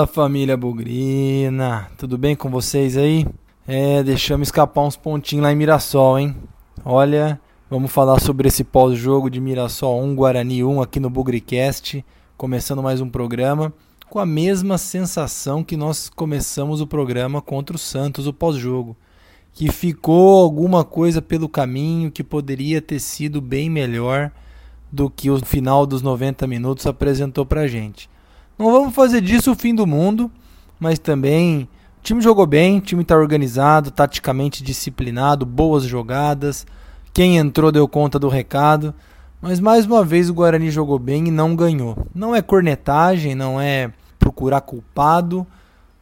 Fala família Bugrina, tudo bem com vocês aí? É, deixamos escapar uns pontinhos lá em Mirassol, hein? Olha, vamos falar sobre esse pós-jogo de Mirassol 1, Guarani 1 aqui no Bugricast, começando mais um programa com a mesma sensação que nós começamos o programa contra o Santos, o pós-jogo. Que ficou alguma coisa pelo caminho que poderia ter sido bem melhor do que o final dos 90 minutos apresentou pra gente. Não vamos fazer disso o fim do mundo, mas também o time jogou bem, o time está organizado, taticamente disciplinado, boas jogadas. Quem entrou deu conta do recado. Mas mais uma vez o Guarani jogou bem e não ganhou. Não é cornetagem, não é procurar culpado,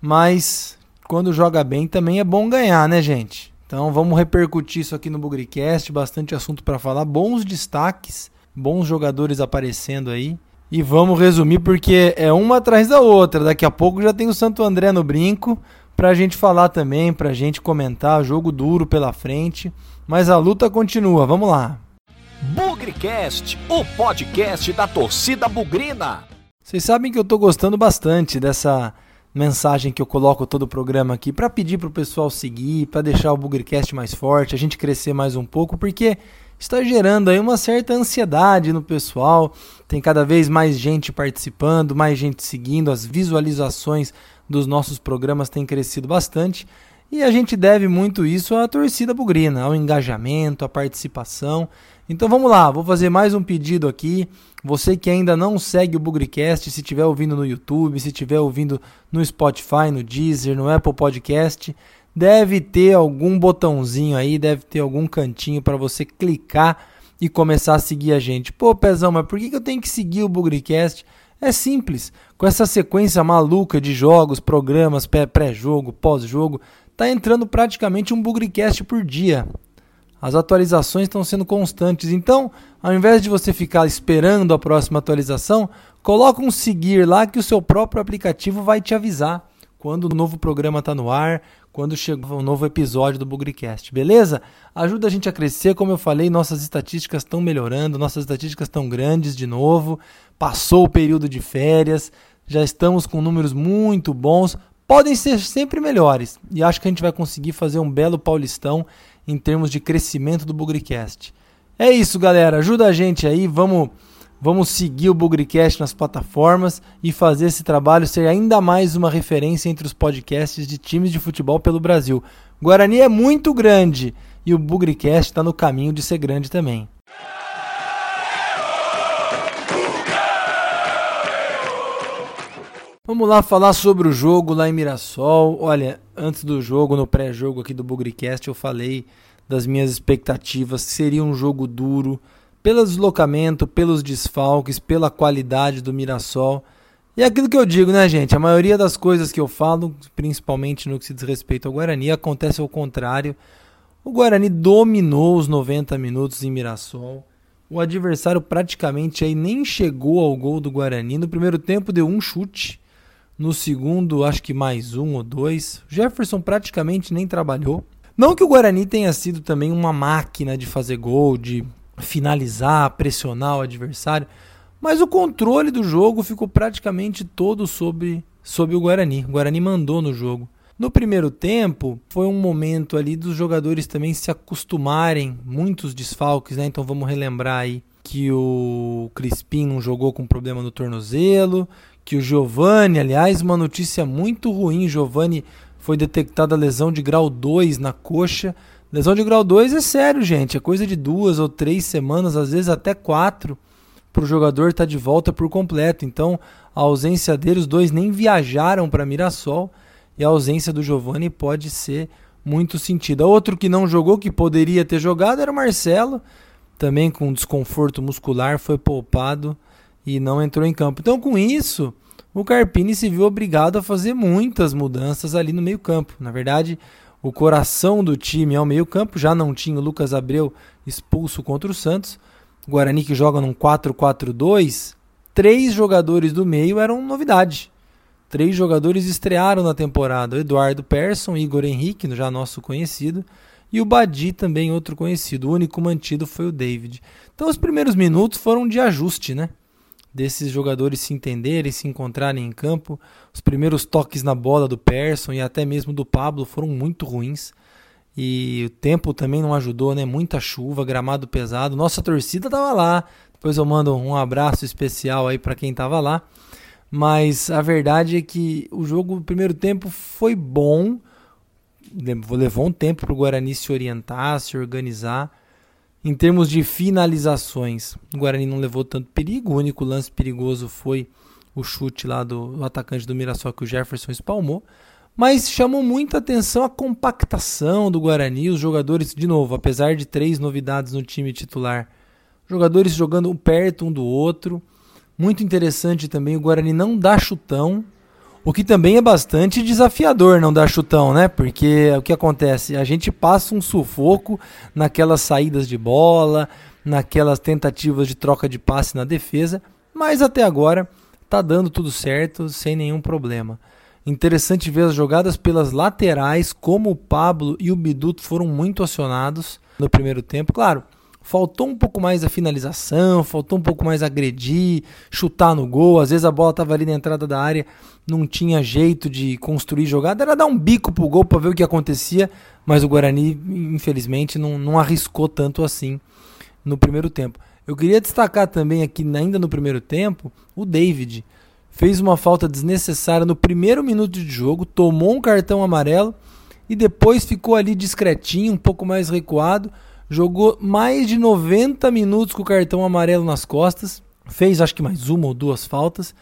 mas quando joga bem também é bom ganhar, né, gente? Então vamos repercutir isso aqui no Bugricast, bastante assunto para falar, bons destaques, bons jogadores aparecendo aí. E vamos resumir porque é uma atrás da outra. Daqui a pouco já tem o Santo André no brinco pra gente falar também, pra gente comentar. Jogo duro pela frente, mas a luta continua. Vamos lá. Bugrecast, o podcast da torcida bugrina. Vocês sabem que eu tô gostando bastante dessa mensagem que eu coloco todo o programa aqui para pedir pro pessoal seguir, para deixar o Bugrecast mais forte, a gente crescer mais um pouco, porque está gerando aí uma certa ansiedade no pessoal. Tem cada vez mais gente participando, mais gente seguindo, as visualizações dos nossos programas têm crescido bastante. E a gente deve muito isso à torcida bugrina, ao engajamento, à participação. Então vamos lá, vou fazer mais um pedido aqui. Você que ainda não segue o Bugricast, se estiver ouvindo no YouTube, se estiver ouvindo no Spotify, no Deezer, no Apple Podcast, deve ter algum botãozinho aí, deve ter algum cantinho para você clicar e começar a seguir a gente. Pô, Pezão, mas por que eu tenho que seguir o Bugricast? É simples, com essa sequência maluca de jogos, programas, pré-jogo, pós-jogo, tá entrando praticamente um Bugricast por dia. As atualizações estão sendo constantes, então, ao invés de você ficar esperando a próxima atualização, coloca um seguir lá que o seu próprio aplicativo vai te avisar quando o novo programa está no ar, quando chegou um novo episódio do Bugricast, beleza? Ajuda a gente a crescer, como eu falei, nossas estatísticas estão melhorando, nossas estatísticas estão grandes de novo, passou o período de férias, já estamos com números muito bons, podem ser sempre melhores, e acho que a gente vai conseguir fazer um belo paulistão em termos de crescimento do Bugricast. É isso, galera, ajuda a gente aí, vamos Vamos seguir o Bugricast nas plataformas e fazer esse trabalho ser ainda mais uma referência entre os podcasts de times de futebol pelo Brasil. Guarani é muito grande e o Bugricast está no caminho de ser grande também. Vamos lá falar sobre o jogo lá em Mirassol. Olha, antes do jogo, no pré-jogo aqui do Bugricast, eu falei das minhas expectativas. Seria um jogo duro pelo deslocamento, pelos desfalques, pela qualidade do Mirassol. E é aquilo que eu digo, né, gente? A maioria das coisas que eu falo, principalmente no que se diz respeito ao Guarani, acontece ao contrário. O Guarani dominou os 90 minutos em Mirassol. O adversário praticamente aí nem chegou ao gol do Guarani. No primeiro tempo deu um chute. No segundo, acho que mais um ou dois. Jefferson praticamente nem trabalhou. Não que o Guarani tenha sido também uma máquina de fazer gol, de finalizar, pressionar o adversário, mas o controle do jogo ficou praticamente todo sobre, sobre o Guarani. O Guarani mandou no jogo. No primeiro tempo, foi um momento ali dos jogadores também se acostumarem, muitos desfalques, né? Então vamos relembrar aí que o Crispim não jogou com problema no tornozelo, que o Giovani, aliás, uma notícia muito ruim, Giovani foi detectada lesão de grau 2 na coxa, Lesão de grau 2 é sério, gente. É coisa de duas ou três semanas, às vezes até quatro, para o jogador estar tá de volta por completo. Então, a ausência dele, os dois nem viajaram para Mirassol e a ausência do Giovani pode ser muito sentida. Outro que não jogou, que poderia ter jogado, era o Marcelo, também com desconforto muscular, foi poupado e não entrou em campo. Então, com isso, o Carpini se viu obrigado a fazer muitas mudanças ali no meio-campo. Na verdade, o coração do time é o meio-campo. Já não tinha o Lucas Abreu expulso contra o Santos. O Guarani que joga num 4-4-2. Três jogadores do meio eram novidade. Três jogadores estrearam na temporada: o Eduardo Persson, Igor Henrique, já nosso conhecido, e o Badi, também outro conhecido. O único mantido foi o David. Então, os primeiros minutos foram de ajuste, né? Desses jogadores se entenderem, se encontrarem em campo. Os primeiros toques na bola do Persson e até mesmo do Pablo foram muito ruins. E o tempo também não ajudou, né? Muita chuva, gramado pesado. Nossa torcida tava lá. Depois eu mando um abraço especial aí para quem tava lá. Mas a verdade é que o jogo, no primeiro tempo, foi bom. Levou um tempo para o Guarani se orientar, se organizar. Em termos de finalizações, o Guarani não levou tanto perigo. O único lance perigoso foi o chute lá do, atacante do Mirassol que o Jefferson espalmou. Mas chamou muita atenção a compactação do Guarani, os jogadores, de novo, apesar de três novidades no time titular, jogadores jogando perto um do outro. Muito interessante também, o Guarani não dá chutão, o que também é bastante desafiador não dar chutão, né? Porque o que acontece? A gente passa um sufoco naquelas saídas de bola, naquelas tentativas de troca de passe na defesa, mas até agora tá dando tudo certo, sem nenhum problema. Interessante ver as jogadas pelas laterais, como o Pablo e o Biduto foram muito acionados no primeiro tempo. Claro, faltou um pouco mais a finalização, faltou um pouco mais agredir, chutar no gol. Às vezes a bola estava ali na entrada da área, não tinha jeito de construir jogada, era dar um bico pro gol para ver o que acontecia, mas o Guarani, infelizmente, não, não arriscou tanto assim no primeiro tempo. Eu queria destacar também aqui, ainda no primeiro tempo, o David fez uma falta desnecessária no primeiro minuto de jogo, tomou um cartão amarelo e depois ficou ali discretinho, um pouco mais recuado, jogou mais de 90 minutos com o cartão amarelo nas costas, fez acho que mais uma ou duas faltas,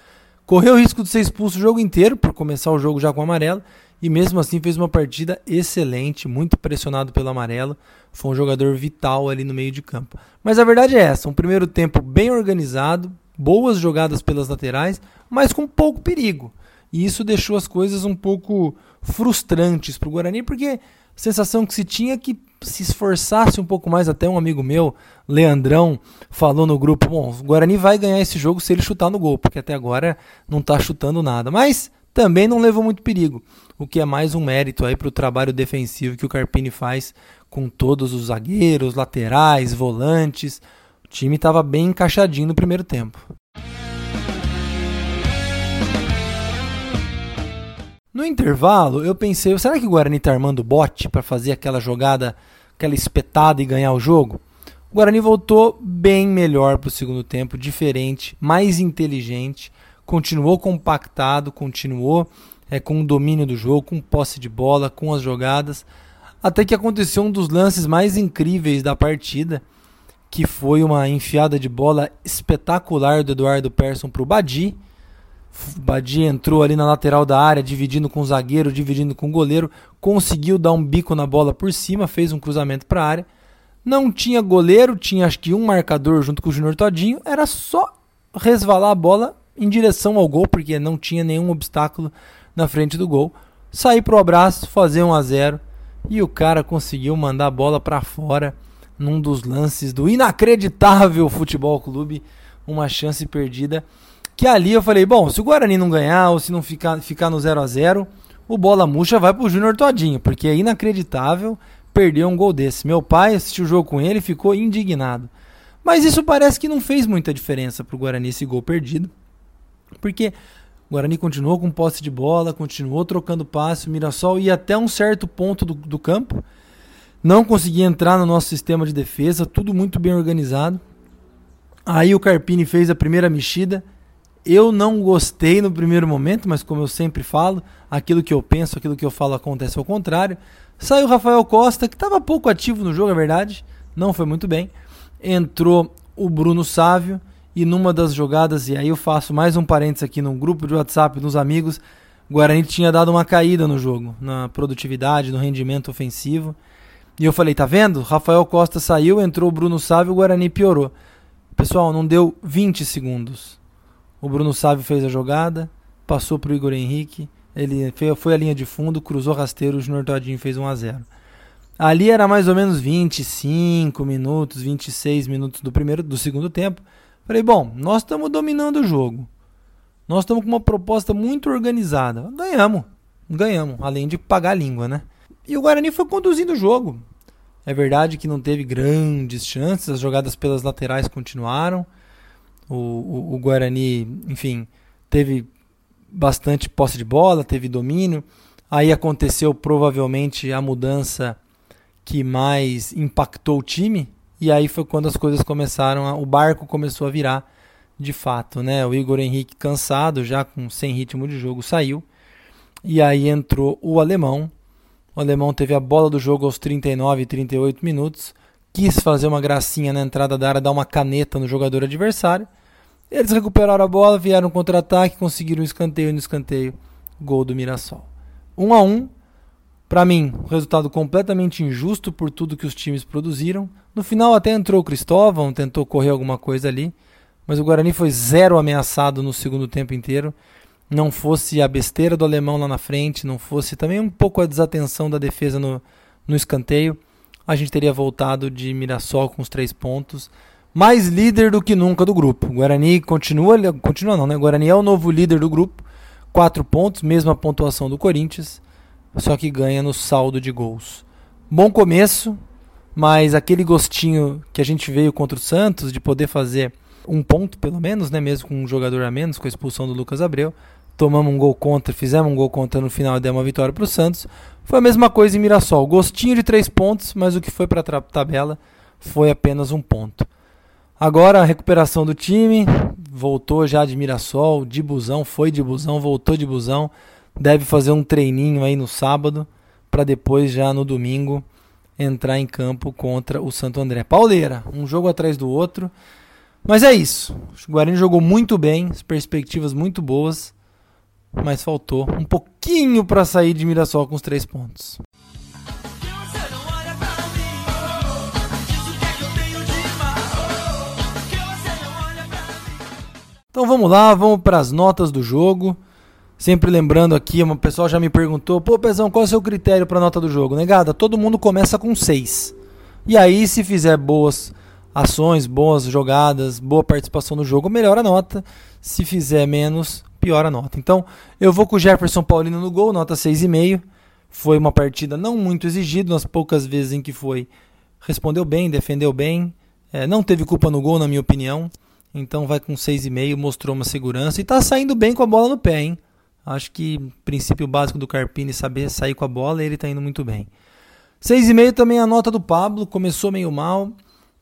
correu o risco de ser expulso o jogo inteiro por começar o jogo já com amarelo e mesmo assim fez uma partida excelente, muito pressionado pelo amarelo, foi um jogador vital ali no meio de campo. Mas a verdade é essa, um primeiro tempo bem organizado, boas jogadas pelas laterais, mas com pouco perigo. E isso deixou as coisas um pouco frustrantes para o Guarani, porque a sensação que se tinha é que se esforçasse um pouco mais, até um amigo meu, Leandrão, falou no grupo: bom, o Guarani vai ganhar esse jogo se ele chutar no gol, porque até agora não está chutando nada. Mas também não levou muito perigo, o que é mais um mérito aí para o trabalho defensivo que o Carpini faz com todos os zagueiros, laterais, volantes. O time estava bem encaixadinho no primeiro tempo. No intervalo, eu pensei, será que o Guarani está armando bote para fazer aquela jogada, aquela espetada e ganhar o jogo? O Guarani voltou bem melhor para o segundo tempo, diferente, mais inteligente, continuou compactado, continuou é, com o domínio do jogo, com posse de bola, com as jogadas, até que aconteceu um dos lances mais incríveis da partida, que foi uma enfiada de bola espetacular do Eduardo Persson para o Badi. O Badi entrou ali na lateral da área, dividindo com o zagueiro, dividindo com o goleiro, conseguiu dar um bico na bola por cima, fez um cruzamento para a área. Não tinha goleiro, tinha acho que um marcador junto com o Júnior Todinho, era só resvalar a bola em direção ao gol, porque não tinha nenhum obstáculo na frente do gol. Sair pro abraço, fazer 1 a 0 e o cara conseguiu mandar a bola para fora num dos lances do inacreditável Futebol Clube, uma chance perdida. Que ali eu falei, bom, se o Guarani não ganhar ou se não ficar, ficar no 0 a 0 o bola murcha vai pro Júnior Todinho, porque é inacreditável perder um gol desse. Meu pai assistiu o jogo com ele e ficou indignado. Mas isso parece que não fez muita diferença pro Guarani esse gol perdido. Porque o Guarani continuou com posse de bola, continuou trocando passe, o Mirassol ia até um certo ponto do, do campo não conseguia entrar no nosso sistema de defesa, tudo muito bem organizado. Aí o Carpini fez a primeira mexida. Eu não gostei no primeiro momento, mas como eu sempre falo, aquilo que eu penso, aquilo que eu falo acontece ao contrário. Saiu Rafael Costa, que estava pouco ativo no jogo, é verdade, não foi muito bem. Entrou o Bruno Sávio e numa das jogadas, e aí eu faço mais um parênteses aqui no grupo de WhatsApp dos amigos, o Guarani tinha dado uma caída no jogo, na produtividade, no rendimento ofensivo. E eu falei, tá vendo? Rafael Costa saiu, entrou o Bruno Sávio, o Guarani piorou. Pessoal, não deu 20 segundos. O Bruno Sávio fez a jogada, passou pro Igor Henrique, ele foi a linha de fundo, cruzou rasteiro, o Junior Todinho fez 1 a 0. Ali era mais ou menos 25 minutos, 26 minutos do primeiro, do segundo tempo. Falei, bom, nós estamos dominando o jogo. Nós estamos com uma proposta muito organizada. Ganhamos. Ganhamos, além de pagar a língua, né? E o Guarani foi conduzindo o jogo. É verdade que não teve grandes chances, as jogadas pelas laterais continuaram. O, o, o Guarani, enfim, teve bastante posse de bola, teve domínio. Aí aconteceu provavelmente a mudança que mais impactou o time, e aí foi quando as coisas começaram, a, o barco começou a virar de fato, né? O Igor Henrique cansado, já com sem ritmo de jogo, saiu. E aí entrou o alemão. O alemão teve a bola do jogo aos 39 e 38 minutos, quis fazer uma gracinha na entrada da área, dar uma caneta no jogador adversário. Eles recuperaram a bola, vieram contra-ataque, conseguiram um escanteio no escanteio, gol do Mirassol. 1 a 1 para mim, um resultado completamente injusto por tudo que os times produziram. No final até entrou o Cristóvão, tentou correr alguma coisa ali, mas o Guarani foi zero ameaçado no segundo tempo inteiro. Não fosse a besteira do alemão lá na frente, não fosse também um pouco a desatenção da defesa no, no escanteio, a gente teria voltado de Mirassol com os três pontos. Mais líder do que nunca do grupo. Guarani continua, continua não, né? Guarani é o novo líder do grupo, quatro pontos, mesma pontuação do Corinthians só que ganha no saldo de gols. Bom começo, mas aquele gostinho que a gente veio contra o Santos de poder fazer um ponto pelo menos, né, mesmo com um jogador a menos, com a expulsão do Lucas Abreu, tomamos um gol contra, fizemos um gol contra no final e demos uma vitória para o Santos. Foi a mesma coisa em Mirassol, gostinho de três pontos, mas o que foi para a tabela foi apenas um ponto. Agora a recuperação do time, voltou já de Mirassol, de busão, foi de busão, voltou de busão deve fazer um treininho aí no sábado para depois já no domingo entrar em campo contra o Santo André. Pauleira, um jogo atrás do outro. Mas é isso. O Guarani jogou muito bem, as perspectivas muito boas, mas faltou um pouquinho para sair de Mirassol com os três pontos. Então vamos lá, vamos para as notas do jogo. Sempre lembrando aqui, uma pessoa já me perguntou: pô, Pezão, qual é o seu critério para nota do jogo? Negada, todo mundo começa com 6. E aí, se fizer boas ações, boas jogadas, boa participação no jogo, melhora a nota. Se fizer menos, piora a nota. Então, eu vou com o Jefferson Paulino no gol, nota 6,5. Foi uma partida não muito exigida, nas poucas vezes em que foi, respondeu bem, defendeu bem. É, não teve culpa no gol, na minha opinião. Então, vai com 6,5, mostrou uma segurança e está saindo bem com a bola no pé, hein? Acho que princípio básico do Carpini saber sair com a bola, ele está indo muito bem. 6,5 também a nota do Pablo, começou meio mal,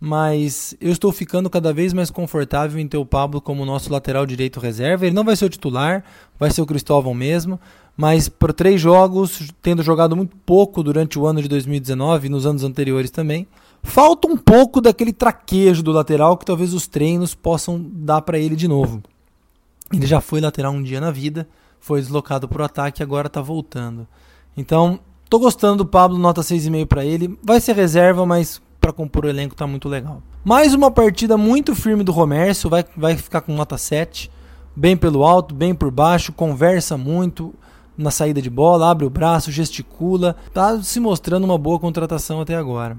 mas eu estou ficando cada vez mais confortável em ter o Pablo como nosso lateral direito reserva. Ele não vai ser o titular, vai ser o Cristóvão mesmo, mas por três jogos, tendo jogado muito pouco durante o ano de 2019 e nos anos anteriores também, falta um pouco daquele traquejo do lateral que talvez os treinos possam dar para ele de novo. Ele já foi lateral um dia na vida, foi deslocado para o ataque e agora está voltando. Então, tô gostando do Pablo, nota 6,5 para ele. Vai ser reserva, mas para compor o elenco tá muito legal. Mais uma partida muito firme do Romércio, vai, vai ficar com nota 7. Bem pelo alto, bem por baixo, conversa muito na saída de bola, abre o braço, gesticula. Tá se mostrando uma boa contratação até agora.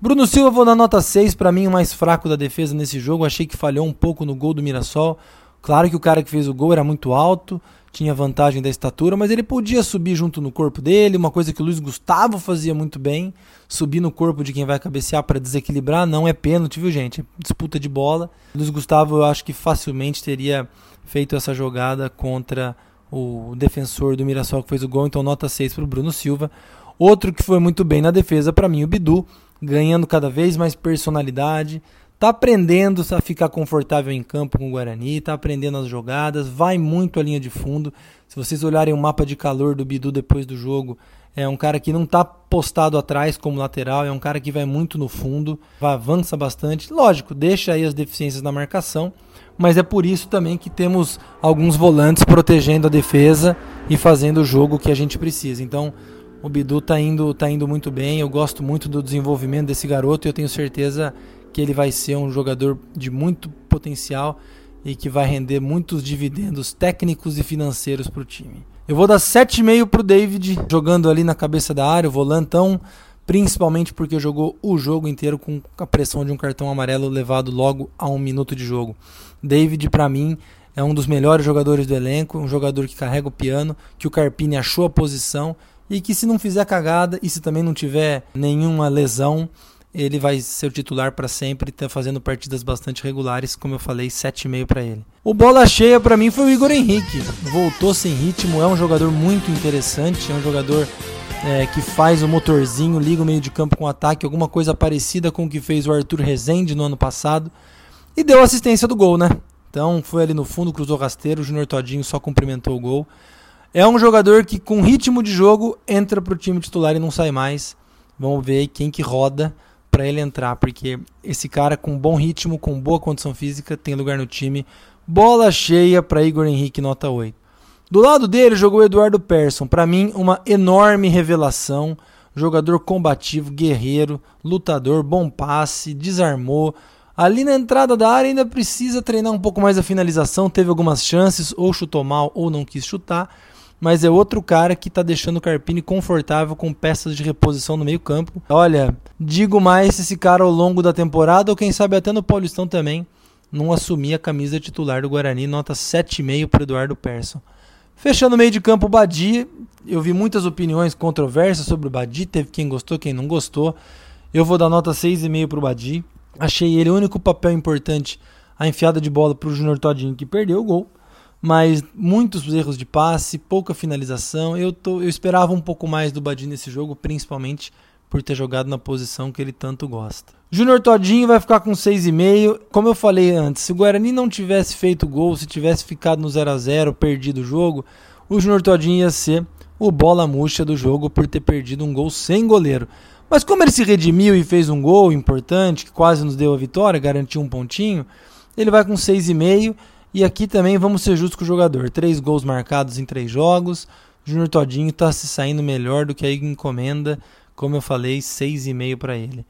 Bruno Silva, vou dar nota 6, para mim o mais fraco da defesa nesse jogo. Achei que falhou um pouco no gol do Mirassol. Claro que o cara que fez o gol era muito alto, tinha vantagem da estatura, mas ele podia subir junto no corpo dele, uma coisa que o Luiz Gustavo fazia muito bem, subir no corpo de quem vai cabecear para desequilibrar, não é pênalti, viu gente? É disputa de bola. Luiz Gustavo eu acho que facilmente teria feito essa jogada contra o defensor do Mirassol que fez o gol, então nota 6 para o Bruno Silva. Outro que foi muito bem na defesa para mim, o Bidu, ganhando cada vez mais personalidade, Tá aprendendo a ficar confortável em campo com o Guarani, tá aprendendo as jogadas, vai muito a linha de fundo. Se vocês olharem o mapa de calor do Bidu depois do jogo, é um cara que não tá postado atrás como lateral, é um cara que vai muito no fundo, avança bastante. Lógico, deixa aí as deficiências na marcação, mas é por isso também que temos alguns volantes protegendo a defesa e fazendo o jogo que a gente precisa. Então, o Bidu tá indo, tá indo muito bem. Eu gosto muito do desenvolvimento desse garoto e eu tenho certeza que ele vai ser um jogador de muito potencial e que vai render muitos dividendos técnicos e financeiros para o time. Eu vou dar 7,5 para o David, jogando ali na cabeça da área, o volantão, principalmente porque jogou o jogo inteiro com a pressão de um cartão amarelo levado logo a um minuto de jogo. David, para mim, é um dos melhores jogadores do elenco, um jogador que carrega o piano, que o Carpini achou a posição e que se não fizer cagada e se também não tiver nenhuma lesão, ele vai ser o titular para sempre, tá fazendo partidas bastante regulares, como eu falei, 7,5 para ele. O bola cheia para mim foi o Igor Henrique. Voltou sem ritmo, é um jogador muito interessante, é um jogador é, que faz o motorzinho, liga o meio de campo com ataque, alguma coisa parecida com o que fez o Arthur Rezende no ano passado. E deu assistência do gol, né? Então foi ali no fundo, cruzou rasteiro, o Junior Todinho só cumprimentou o gol. É um jogador que com ritmo de jogo entra pro time titular e não sai mais. Vamos ver quem que roda para ele entrar, porque esse cara com bom ritmo, com boa condição física, tem lugar no time. Bola cheia para Igor Henrique, nota 8. Do lado dele jogou Eduardo Persson, para mim uma enorme revelação, jogador combativo, guerreiro, lutador, bom passe, desarmou. Ali na entrada da área ainda precisa treinar um pouco mais a finalização, teve algumas chances, ou chutou mal ou não quis chutar mas é outro cara que está deixando o Carpini confortável com peças de reposição no meio-campo. Olha, digo mais esse cara ao longo da temporada, ou quem sabe até no Paulistão também, não assumir a camisa titular do Guarani, nota 7,5 para Eduardo Persson. Fechando o meio de campo, o Badi. Eu vi muitas opiniões controversas sobre o Badi, teve quem gostou, quem não gostou. Eu vou dar nota 6,5 para o Badi. Achei ele o único papel importante, a enfiada de bola para o Junior Todinho, que perdeu o gol mas muitos erros de passe, pouca finalização. Eu, tô, eu esperava um pouco mais do Badin nesse jogo, principalmente por ter jogado na posição que ele tanto gosta. Júnior Todinho vai ficar com 6,5. Como eu falei antes, se o Guarani não tivesse feito gol, se tivesse ficado no 0 a 0 perdido o jogo, o Júnior Todinho ia ser o bola murcha do jogo por ter perdido um gol sem goleiro. Mas como ele se redimiu e fez um gol importante, que quase nos deu a vitória, garantiu um pontinho, ele vai com 6,5 e aqui também vamos ser justos com o jogador. Três gols marcados em três jogos. Júnior Todinho está se saindo melhor do que a encomenda. Como eu falei, 6,5 para ele.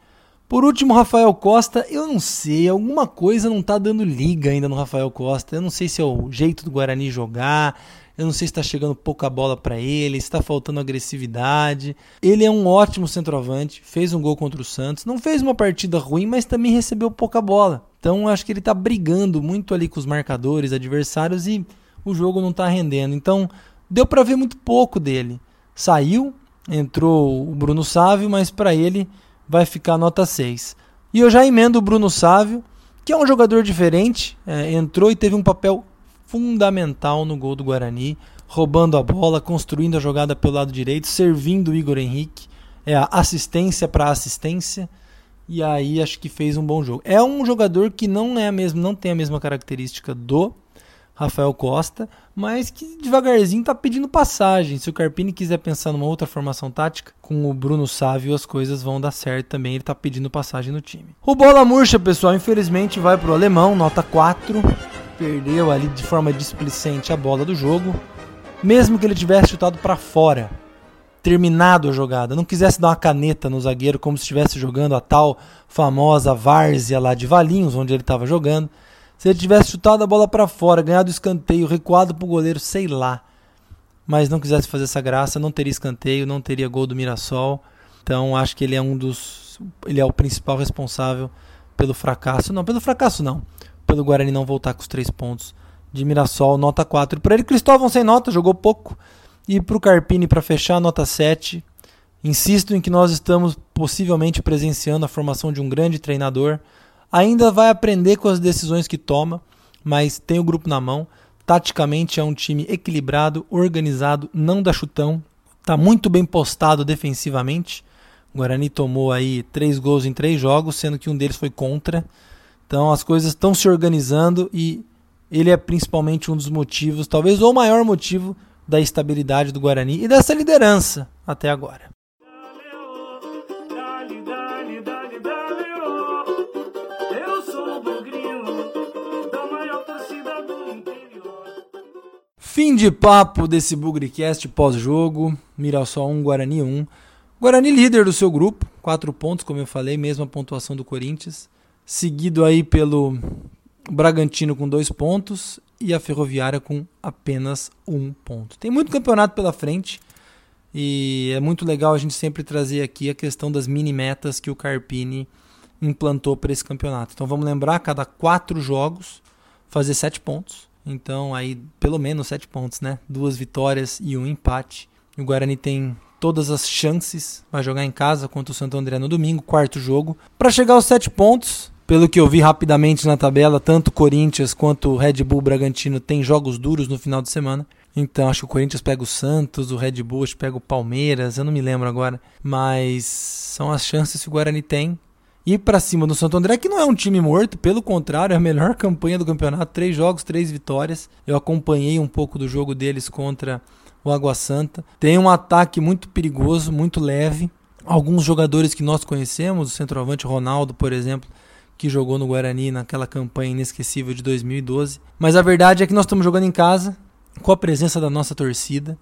Por último, Rafael Costa, eu não sei, alguma coisa não está dando liga ainda no Rafael Costa. Eu não sei se é o jeito do Guarani jogar, eu não sei se está chegando pouca bola para ele, se está faltando agressividade. Ele é um ótimo centroavante, fez um gol contra o Santos, não fez uma partida ruim, mas também recebeu pouca bola. Então acho que ele está brigando muito ali com os marcadores adversários e o jogo não está rendendo. Então deu para ver muito pouco dele. Saiu, entrou o Bruno Sávio, mas para ele vai ficar nota 6. E eu já emendo o Bruno Sávio, que é um jogador diferente, é, entrou e teve um papel fundamental no gol do Guarani, roubando a bola, construindo a jogada pelo lado direito, servindo o Igor Henrique, é a assistência para assistência. E aí acho que fez um bom jogo. É um jogador que não é a mesma, não tem a mesma característica do Rafael Costa, mas que devagarzinho está pedindo passagem. Se o Carpini quiser pensar numa outra formação tática, com o Bruno Sávio as coisas vão dar certo também. Ele está pedindo passagem no time. O Bola Murcha, pessoal, infelizmente vai para o alemão, nota 4 perdeu ali de forma displicente a bola do jogo, mesmo que ele tivesse chutado para fora, terminado a jogada, não quisesse dar uma caneta no zagueiro como se estivesse jogando a tal famosa várzea lá de Valinhos, onde ele estava jogando. Se ele tivesse chutado a bola para fora, ganhado escanteio, recuado para o goleiro, sei lá, mas não quisesse fazer essa graça, não teria escanteio, não teria gol do Mirassol. Então acho que ele é um dos, ele é o principal responsável pelo fracasso, não, pelo fracasso não, pelo Guarani não voltar com os três pontos de Mirassol, nota 4. Para ele, Cristóvão sem nota, jogou pouco. E para o Carpini, para fechar, nota 7. Insisto em que nós estamos possivelmente presenciando a formação de um grande treinador. Ainda vai aprender com as decisões que toma, mas tem o grupo na mão. Taticamente é um time equilibrado, organizado, não dá chutão. Está muito bem postado defensivamente. O Guarani tomou aí três gols em três jogos, sendo que um deles foi contra. Então as coisas estão se organizando e ele é principalmente um dos motivos, talvez o maior motivo da estabilidade do Guarani e dessa liderança até agora. Fim de papo desse Bugrecast pós-jogo. Mirassol 1, Guarani 1. Guarani líder do seu grupo, 4 pontos, como eu falei, mesma pontuação do Corinthians seguido aí pelo Bragantino com dois pontos e a Ferroviária com apenas um ponto. Tem muito campeonato pela frente e é muito legal a gente sempre trazer aqui a questão das mini metas que o Carpini implantou para esse campeonato. Então vamos lembrar, cada quatro jogos fazer sete pontos. Então aí pelo menos sete pontos, né? Duas vitórias e um empate. O Guarani tem todas as chances. Vai jogar em casa contra o Santo André no domingo, quarto jogo. Para chegar aos sete pontos, pelo que eu vi rapidamente na tabela, tanto Corinthians quanto Red Bull Bragantino têm jogos duros no final de semana. Então acho que o Corinthians pega o Santos, o Red Bull acho que pega o Palmeiras, eu não me lembro agora. Mas são as chances que o Guarani tem. Ir para cima do Santo André, que não é um time morto, pelo contrário, é a melhor campanha do campeonato. Três jogos, três vitórias. Eu acompanhei um pouco do jogo deles contra o Água Santa. Tem um ataque muito perigoso, muito leve. Alguns jogadores que nós conhecemos, o centroavante Ronaldo, por exemplo, que jogou no Guarani naquela campanha inesquecível de 2012. Mas a verdade é que nós estamos jogando em casa, com a presença da nossa torcida,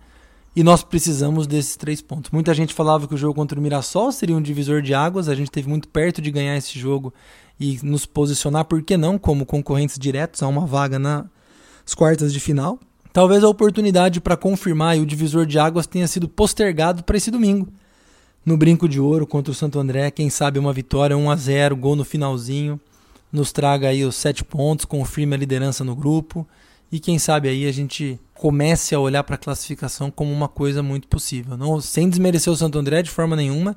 e nós precisamos desses três pontos. Muita gente falava que o jogo contra o Mirassol seria um divisor de águas, a gente esteve muito perto de ganhar esse jogo e nos posicionar, por que não, como concorrentes diretos a uma vaga nas quartas de final. Talvez a oportunidade para confirmar o divisor de águas tenha sido postergado para esse domingo. No Brinco de Ouro contra o Santo André, quem sabe uma vitória 1 a 0, gol no finalzinho, nos traga aí os sete pontos, confirme a liderança no grupo e quem sabe aí a gente comece a olhar para a classificação como uma coisa muito possível. Não, sem desmerecer o Santo André de forma nenhuma.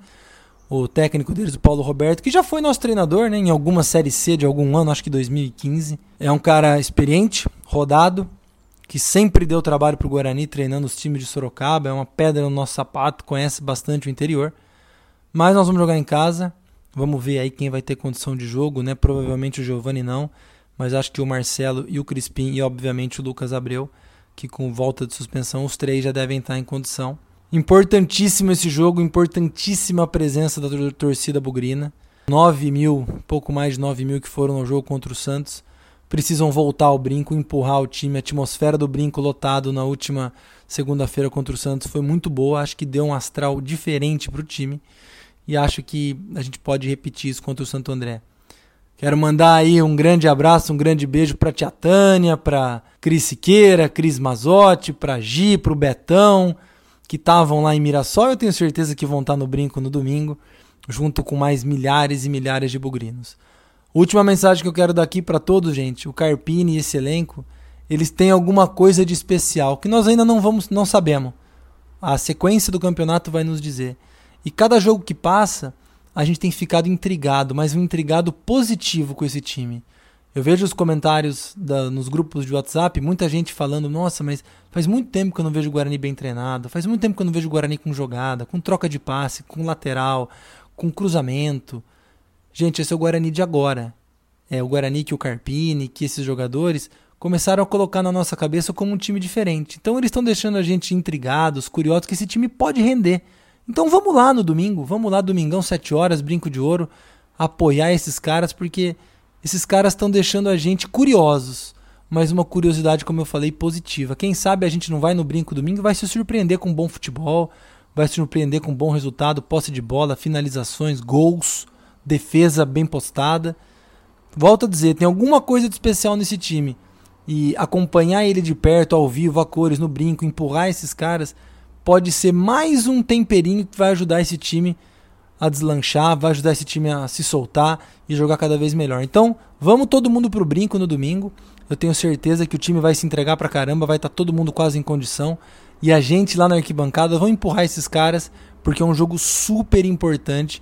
O técnico deles, o Paulo Roberto, que já foi nosso treinador né, em alguma Série C de algum ano, acho que 2015. É um cara experiente, rodado, que sempre deu trabalho para o Guarani treinando os times de Sorocaba. É uma pedra no nosso sapato, conhece bastante o interior. Mas nós vamos jogar em casa. Vamos ver aí quem vai ter condição de jogo, né? Provavelmente o Giovani não mas acho que o Marcelo e o Crispim e obviamente o Lucas Abreu, que com volta de suspensão os três já devem estar em condição. Importantíssimo esse jogo, importantíssima a presença da torcida bugrina. 9 mil, pouco mais de 9 mil que foram no jogo contra o Santos. Precisam voltar ao brinco, empurrar o time. A atmosfera do brinco lotado na última segunda-feira contra o Santos foi muito boa. Acho que deu um astral diferente para o time. E acho que a gente pode repetir isso contra o Santo André. Quero mandar aí um grande abraço, um grande beijo para Tia Tânia, para Cris Siqueira, Cris Mazotti, para Gi, para o Betão, que estavam lá em Mirassol. Eu tenho certeza que vão estar no brinco no domingo, junto com mais milhares e milhares de bugrinos. Última mensagem que eu quero dar aqui para todos, gente. O Carpini e esse elenco, eles têm alguma coisa de especial que nós ainda não vamos, não sabemos. A sequência do campeonato vai nos dizer. E cada jogo que passa, a gente tem ficado intrigado, mas um intrigado positivo com esse time. Eu vejo os comentários da, nos grupos de WhatsApp, muita gente falando: nossa, mas faz muito tempo que eu não vejo o Guarani bem treinado, faz muito tempo que eu não vejo o Guarani com jogada, com troca de passe, com lateral, com cruzamento. Gente, esse é o Guarani de agora. É o Guarani que o Carpini, que esses jogadores começaram a colocar na nossa cabeça como um time diferente. Então eles estão deixando a gente intrigados, curiosos que esse time pode render. Então vamos lá no domingo, vamos lá domingão 7 horas, brinco de ouro, apoiar esses caras porque esses caras estão deixando a gente curiosos. Mas uma curiosidade, como eu falei, positiva. Quem sabe a gente não vai no brinco domingo vai se surpreender com bom futebol, vai se surpreender com bom resultado, posse de bola, finalizações, gols, defesa bem postada. Volto a dizer, tem alguma coisa de especial nesse time. E acompanhar ele de perto, ao vivo, a cores, no brinco, empurrar esses caras, pode ser mais um temperinho que vai ajudar esse time a deslanchar, vai ajudar esse time a se soltar e jogar cada vez melhor. Então, vamos todo mundo pro brinco no domingo. Eu tenho certeza que o time vai se entregar pra caramba, vai estar tá todo mundo quase em condição. E a gente lá na arquibancada vamos empurrar esses caras, porque é um jogo super importante